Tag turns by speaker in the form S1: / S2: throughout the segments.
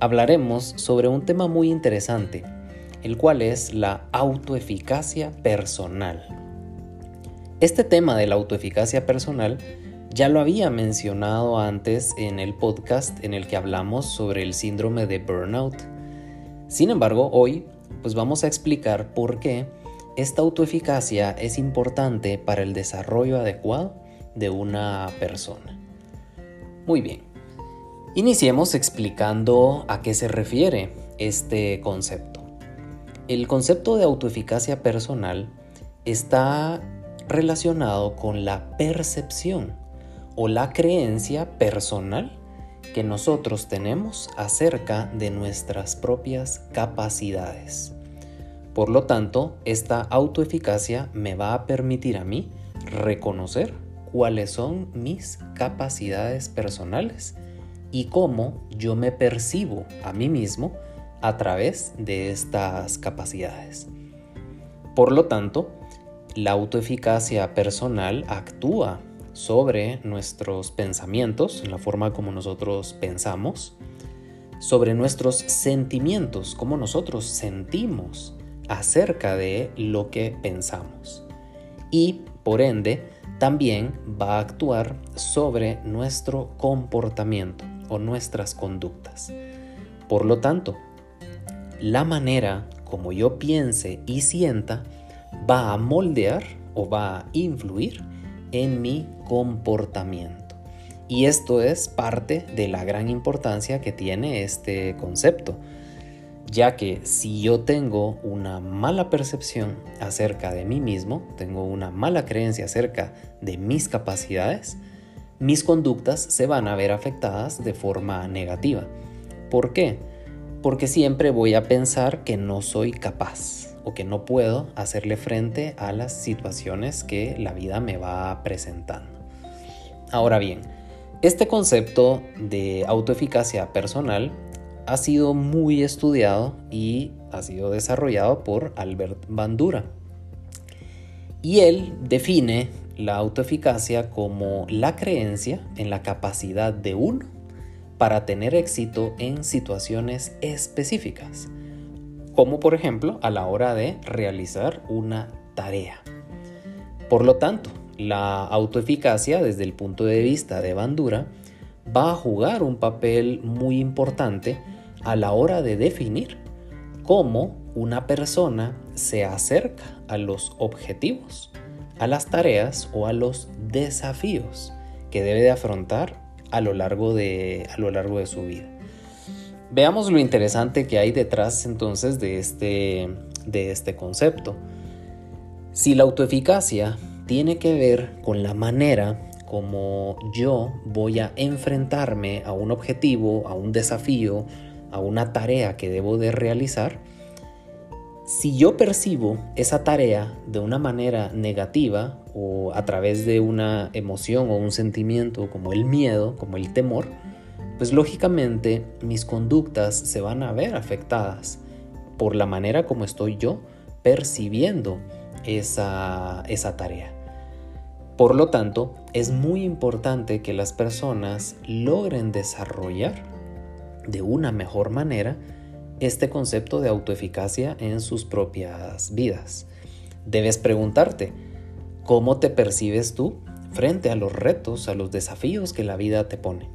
S1: hablaremos sobre un tema muy interesante, el cual es la autoeficacia personal. Este tema de la autoeficacia personal ya lo había mencionado antes en el podcast en el que hablamos sobre el síndrome de burnout. Sin embargo, hoy pues vamos a explicar por qué esta autoeficacia es importante para el desarrollo adecuado de una persona. Muy bien. Iniciemos explicando a qué se refiere este concepto. El concepto de autoeficacia personal está relacionado con la percepción o la creencia personal que nosotros tenemos acerca de nuestras propias capacidades. Por lo tanto, esta autoeficacia me va a permitir a mí reconocer cuáles son mis capacidades personales y cómo yo me percibo a mí mismo a través de estas capacidades. Por lo tanto, la autoeficacia personal actúa sobre nuestros pensamientos, en la forma como nosotros pensamos, sobre nuestros sentimientos, cómo nosotros sentimos acerca de lo que pensamos. Y, por ende, también va a actuar sobre nuestro comportamiento o nuestras conductas. Por lo tanto, la manera como yo piense y sienta va a moldear o va a influir en mi comportamiento. Y esto es parte de la gran importancia que tiene este concepto, ya que si yo tengo una mala percepción acerca de mí mismo, tengo una mala creencia acerca de mis capacidades, mis conductas se van a ver afectadas de forma negativa. ¿Por qué? Porque siempre voy a pensar que no soy capaz o que no puedo hacerle frente a las situaciones que la vida me va presentando. Ahora bien, este concepto de autoeficacia personal ha sido muy estudiado y ha sido desarrollado por Albert Bandura. Y él define la autoeficacia como la creencia en la capacidad de uno para tener éxito en situaciones específicas, como por ejemplo a la hora de realizar una tarea. Por lo tanto, la autoeficacia desde el punto de vista de Bandura va a jugar un papel muy importante a la hora de definir cómo una persona se acerca a los objetivos a las tareas o a los desafíos que debe de afrontar a lo largo de, a lo largo de su vida. Veamos lo interesante que hay detrás entonces de este, de este concepto. Si la autoeficacia tiene que ver con la manera como yo voy a enfrentarme a un objetivo, a un desafío, a una tarea que debo de realizar, si yo percibo esa tarea de una manera negativa o a través de una emoción o un sentimiento como el miedo, como el temor, pues lógicamente mis conductas se van a ver afectadas por la manera como estoy yo percibiendo esa, esa tarea. Por lo tanto, es muy importante que las personas logren desarrollar de una mejor manera este concepto de autoeficacia en sus propias vidas. Debes preguntarte, ¿cómo te percibes tú frente a los retos, a los desafíos que la vida te pone?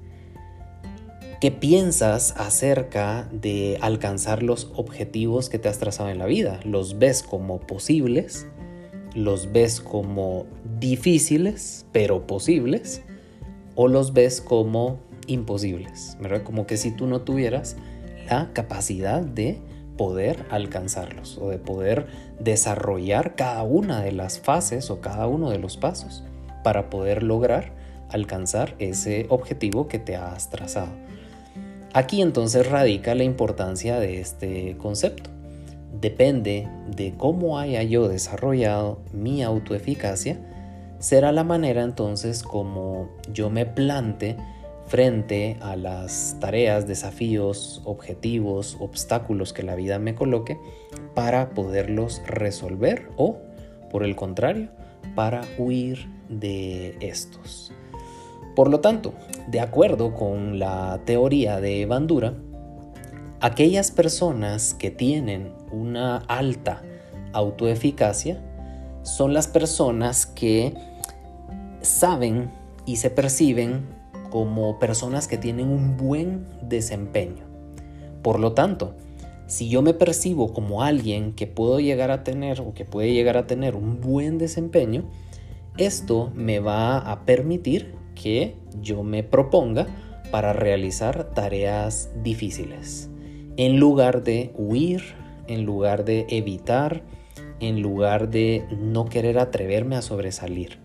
S1: ¿Qué piensas acerca de alcanzar los objetivos que te has trazado en la vida? ¿Los ves como posibles? ¿Los ves como difíciles, pero posibles? ¿O los ves como imposibles? ¿Verdad? Como que si tú no tuvieras la capacidad de poder alcanzarlos o de poder desarrollar cada una de las fases o cada uno de los pasos para poder lograr alcanzar ese objetivo que te has trazado. Aquí entonces radica la importancia de este concepto. Depende de cómo haya yo desarrollado mi autoeficacia, será la manera entonces como yo me plante frente a las tareas, desafíos, objetivos, obstáculos que la vida me coloque para poderlos resolver o, por el contrario, para huir de estos. Por lo tanto, de acuerdo con la teoría de Bandura, aquellas personas que tienen una alta autoeficacia son las personas que saben y se perciben como personas que tienen un buen desempeño. Por lo tanto, si yo me percibo como alguien que puedo llegar a tener o que puede llegar a tener un buen desempeño, esto me va a permitir que yo me proponga para realizar tareas difíciles. En lugar de huir, en lugar de evitar, en lugar de no querer atreverme a sobresalir.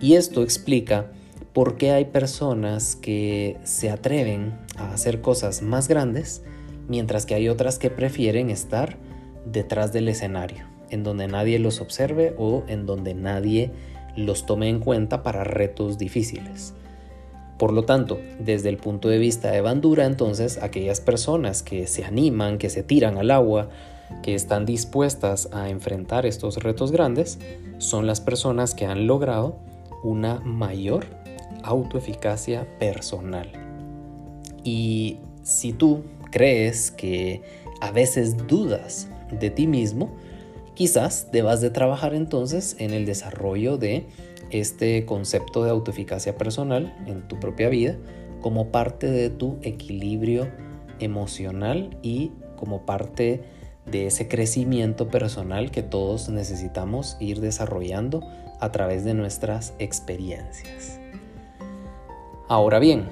S1: Y esto explica por qué hay personas que se atreven a hacer cosas más grandes, mientras que hay otras que prefieren estar detrás del escenario, en donde nadie los observe o en donde nadie los tome en cuenta para retos difíciles. Por lo tanto, desde el punto de vista de Bandura, entonces aquellas personas que se animan, que se tiran al agua, que están dispuestas a enfrentar estos retos grandes, son las personas que han logrado una mayor autoeficacia personal. Y si tú crees que a veces dudas de ti mismo, quizás debas de trabajar entonces en el desarrollo de este concepto de autoeficacia personal en tu propia vida como parte de tu equilibrio emocional y como parte de ese crecimiento personal que todos necesitamos ir desarrollando a través de nuestras experiencias. Ahora bien,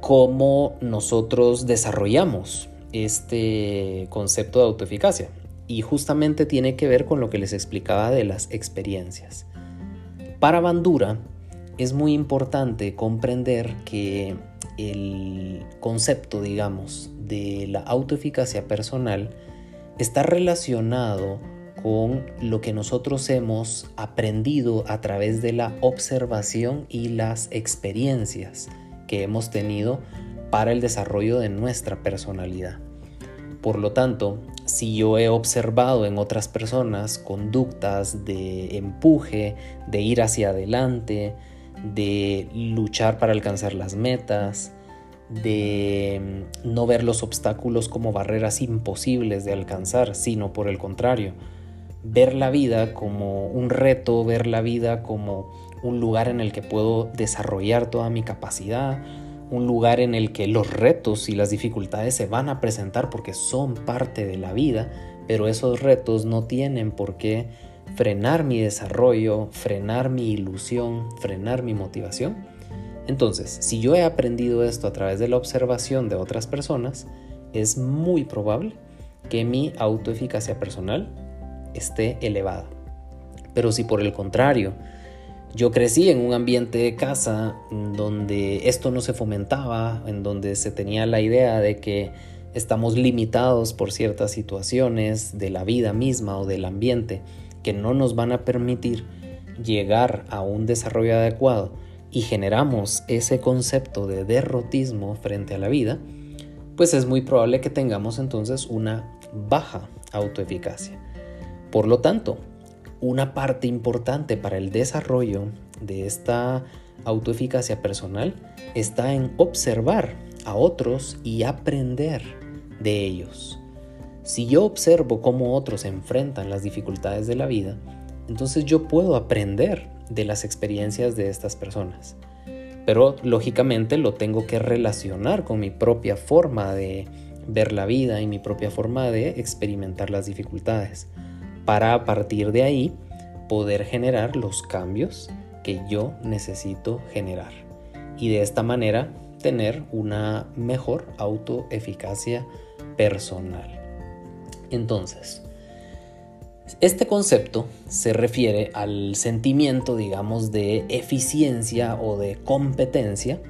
S1: ¿cómo nosotros desarrollamos este concepto de autoeficacia? Y justamente tiene que ver con lo que les explicaba de las experiencias. Para Bandura es muy importante comprender que el concepto, digamos, de la autoeficacia personal está relacionado con lo que nosotros hemos aprendido a través de la observación y las experiencias que hemos tenido para el desarrollo de nuestra personalidad. Por lo tanto, si yo he observado en otras personas conductas de empuje, de ir hacia adelante, de luchar para alcanzar las metas, de no ver los obstáculos como barreras imposibles de alcanzar, sino por el contrario, ver la vida como un reto, ver la vida como un lugar en el que puedo desarrollar toda mi capacidad, un lugar en el que los retos y las dificultades se van a presentar porque son parte de la vida, pero esos retos no tienen por qué frenar mi desarrollo, frenar mi ilusión, frenar mi motivación. Entonces, si yo he aprendido esto a través de la observación de otras personas, es muy probable que mi autoeficacia personal esté elevada. Pero si por el contrario, yo crecí en un ambiente de casa donde esto no se fomentaba, en donde se tenía la idea de que estamos limitados por ciertas situaciones de la vida misma o del ambiente que no nos van a permitir llegar a un desarrollo adecuado y generamos ese concepto de derrotismo frente a la vida, pues es muy probable que tengamos entonces una baja autoeficacia. Por lo tanto, una parte importante para el desarrollo de esta autoeficacia personal está en observar a otros y aprender de ellos. Si yo observo cómo otros enfrentan las dificultades de la vida, entonces yo puedo aprender de las experiencias de estas personas. Pero lógicamente lo tengo que relacionar con mi propia forma de ver la vida y mi propia forma de experimentar las dificultades para a partir de ahí poder generar los cambios que yo necesito generar y de esta manera tener una mejor autoeficacia personal. Entonces, este concepto se refiere al sentimiento, digamos, de eficiencia o de competencia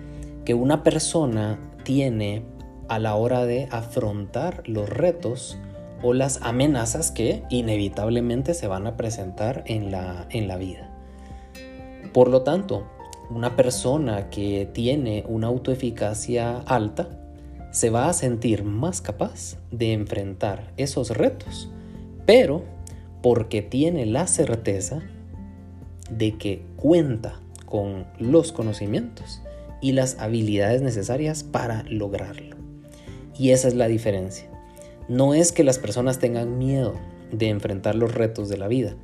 S1: que una persona tiene a la hora de afrontar los retos o las amenazas que inevitablemente se van a presentar en la, en la vida. Por lo tanto, una persona que tiene una autoeficacia alta se va a sentir más capaz de enfrentar esos retos, pero porque tiene la certeza de que cuenta con los conocimientos y las habilidades necesarias para lograrlo. Y esa es la diferencia. No es que las personas tengan miedo de enfrentar los retos de la vida,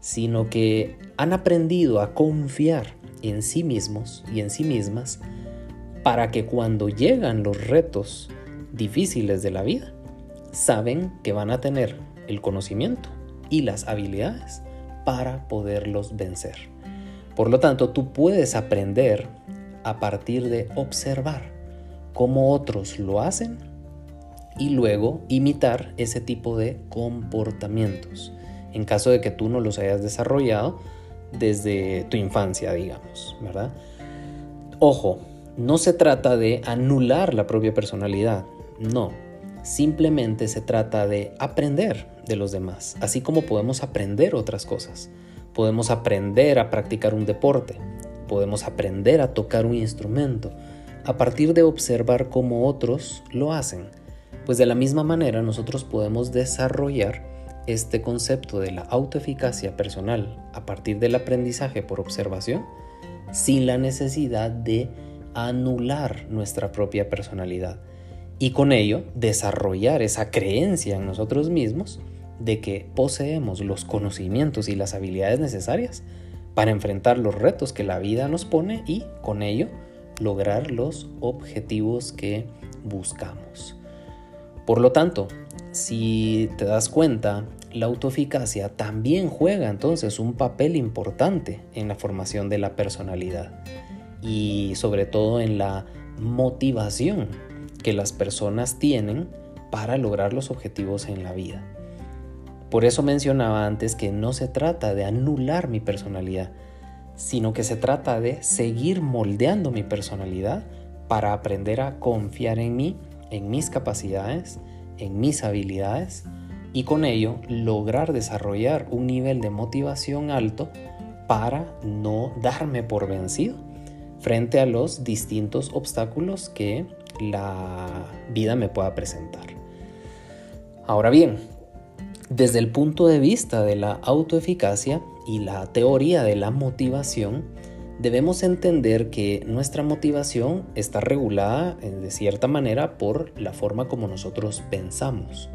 S1: sino que han aprendido a confiar en sí mismos y en sí mismas para que cuando llegan los retos difíciles de la vida, saben que van a tener el conocimiento y las habilidades para poderlos vencer. Por lo tanto, tú puedes aprender a partir de observar cómo otros lo hacen y luego imitar ese tipo de comportamientos en caso de que tú no los hayas desarrollado desde tu infancia, digamos, ¿verdad? Ojo, no se trata de anular la propia personalidad, no, simplemente se trata de aprender de los demás, así como podemos aprender otras cosas. Podemos aprender a practicar un deporte, podemos aprender a tocar un instrumento, a partir de observar cómo otros lo hacen. Pues de la misma manera nosotros podemos desarrollar este concepto de la autoeficacia personal a partir del aprendizaje por observación sin la necesidad de anular nuestra propia personalidad y con ello desarrollar esa creencia en nosotros mismos de que poseemos los conocimientos y las habilidades necesarias para enfrentar los retos que la vida nos pone y con ello lograr los objetivos que buscamos. Por lo tanto, si te das cuenta, la autoeficacia también juega entonces un papel importante en la formación de la personalidad y sobre todo en la motivación que las personas tienen para lograr los objetivos en la vida. Por eso mencionaba antes que no se trata de anular mi personalidad, sino que se trata de seguir moldeando mi personalidad para aprender a confiar en mí, en mis capacidades, en mis habilidades y con ello lograr desarrollar un nivel de motivación alto para no darme por vencido frente a los distintos obstáculos que la vida me pueda presentar. Ahora bien, desde el punto de vista de la autoeficacia y la teoría de la motivación, debemos entender que nuestra motivación está regulada eh, de cierta manera por la forma como nosotros pensamos.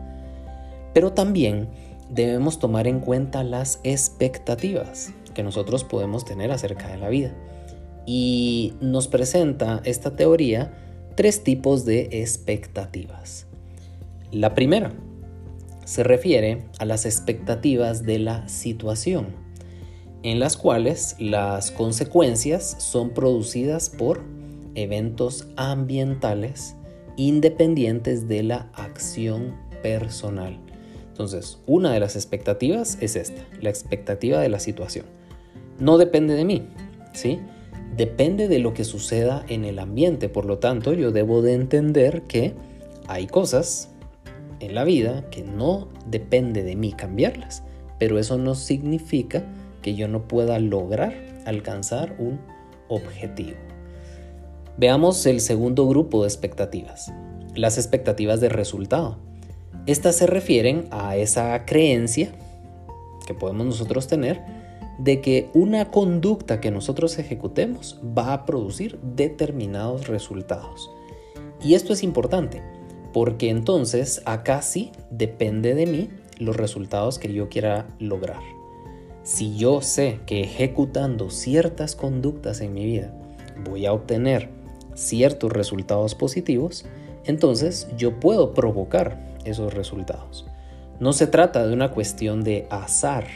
S1: Pero también debemos tomar en cuenta las expectativas que nosotros podemos tener acerca de la vida. Y nos presenta esta teoría tres tipos de expectativas. La primera se refiere a las expectativas de la situación, en las cuales las consecuencias son producidas por eventos ambientales independientes de la acción personal. Entonces, una de las expectativas es esta, la expectativa de la situación. No depende de mí, ¿sí? depende de lo que suceda en el ambiente. Por lo tanto, yo debo de entender que hay cosas en la vida que no depende de mí cambiarlas, pero eso no significa yo no pueda lograr alcanzar un objetivo. Veamos el segundo grupo de expectativas, las expectativas de resultado. Estas se refieren a esa creencia que podemos nosotros tener de que una conducta que nosotros ejecutemos va a producir determinados resultados. Y esto es importante, porque entonces acá sí depende de mí los resultados que yo quiera lograr. Si yo sé que ejecutando ciertas conductas en mi vida voy a obtener ciertos resultados positivos, entonces yo puedo provocar esos resultados. No se trata de una cuestión de azar,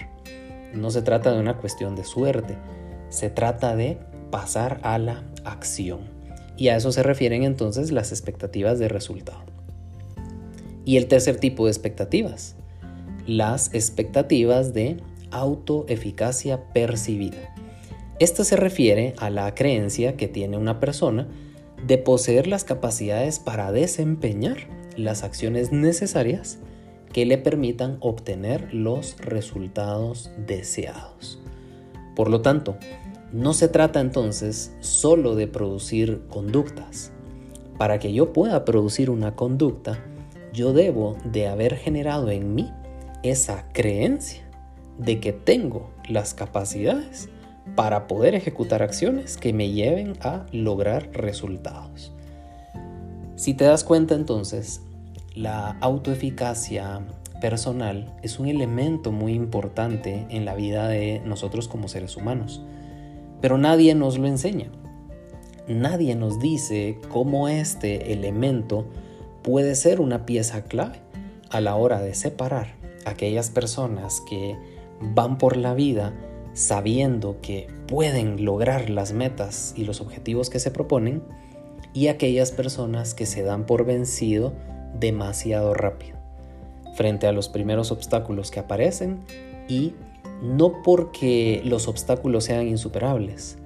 S1: no se trata de una cuestión de suerte, se trata de pasar a la acción. Y a eso se refieren entonces las expectativas de resultado. Y el tercer tipo de expectativas, las expectativas de autoeficacia percibida. Esta se refiere a la creencia que tiene una persona de poseer las capacidades para desempeñar las acciones necesarias que le permitan obtener los resultados deseados. Por lo tanto, no se trata entonces solo de producir conductas. Para que yo pueda producir una conducta, yo debo de haber generado en mí esa creencia de que tengo las capacidades para poder ejecutar acciones que me lleven a lograr resultados. Si te das cuenta entonces, la autoeficacia personal es un elemento muy importante en la vida de nosotros como seres humanos, pero nadie nos lo enseña. Nadie nos dice cómo este elemento puede ser una pieza clave a la hora de separar aquellas personas que van por la vida sabiendo que pueden lograr las metas y los objetivos que se proponen y aquellas personas que se dan por vencido demasiado rápido frente a los primeros obstáculos que aparecen y no porque los obstáculos sean insuperables.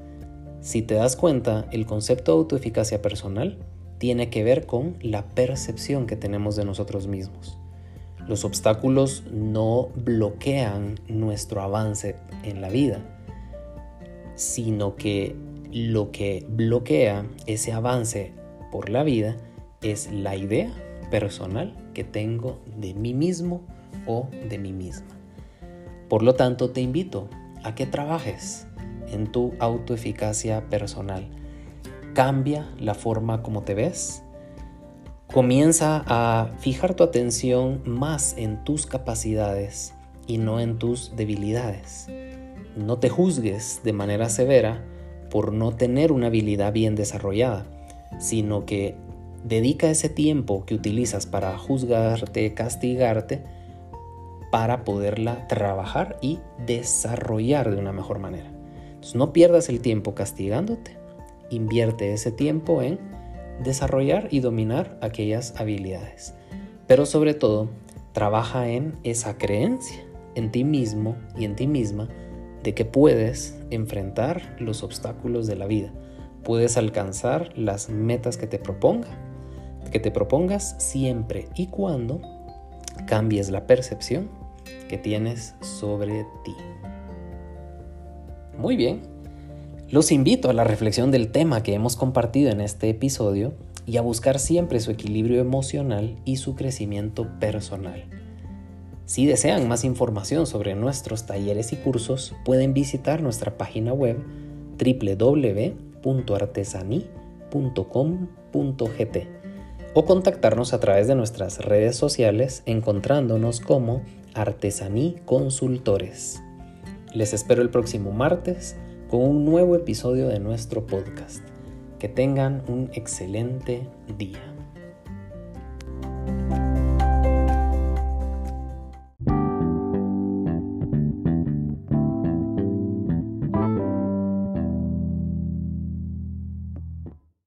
S1: Si te das cuenta, el concepto de autoeficacia personal tiene que ver con la percepción que tenemos de nosotros mismos. Los obstáculos no bloquean nuestro avance en la vida, sino que lo que bloquea ese avance por la vida es la idea personal que tengo de mí mismo o de mí misma. Por lo tanto, te invito a que trabajes en tu autoeficacia personal. Cambia la forma como te ves. Comienza a fijar tu atención más en tus capacidades y no en tus debilidades. No te juzgues de manera severa por no tener una habilidad bien desarrollada, sino que Dedica ese tiempo que utilizas para juzgarte, castigarte, para poderla trabajar y desarrollar de una mejor manera. Entonces, no pierdas el tiempo castigándote, invierte ese tiempo en desarrollar y dominar aquellas habilidades. Pero sobre todo, trabaja en esa creencia en ti mismo y en ti misma de que puedes enfrentar los obstáculos de la vida, puedes alcanzar las metas que te proponga que te propongas siempre y cuando cambies la percepción que tienes sobre ti. Muy bien, los invito a la reflexión del tema que hemos compartido en este episodio y a buscar siempre su equilibrio emocional y su crecimiento personal. Si desean más información sobre nuestros talleres y cursos, pueden visitar nuestra página web www.artesani.com.gt o contactarnos a través de nuestras redes sociales encontrándonos como Artesaní Consultores. Les espero el próximo martes con un nuevo episodio de nuestro podcast. Que tengan un excelente día.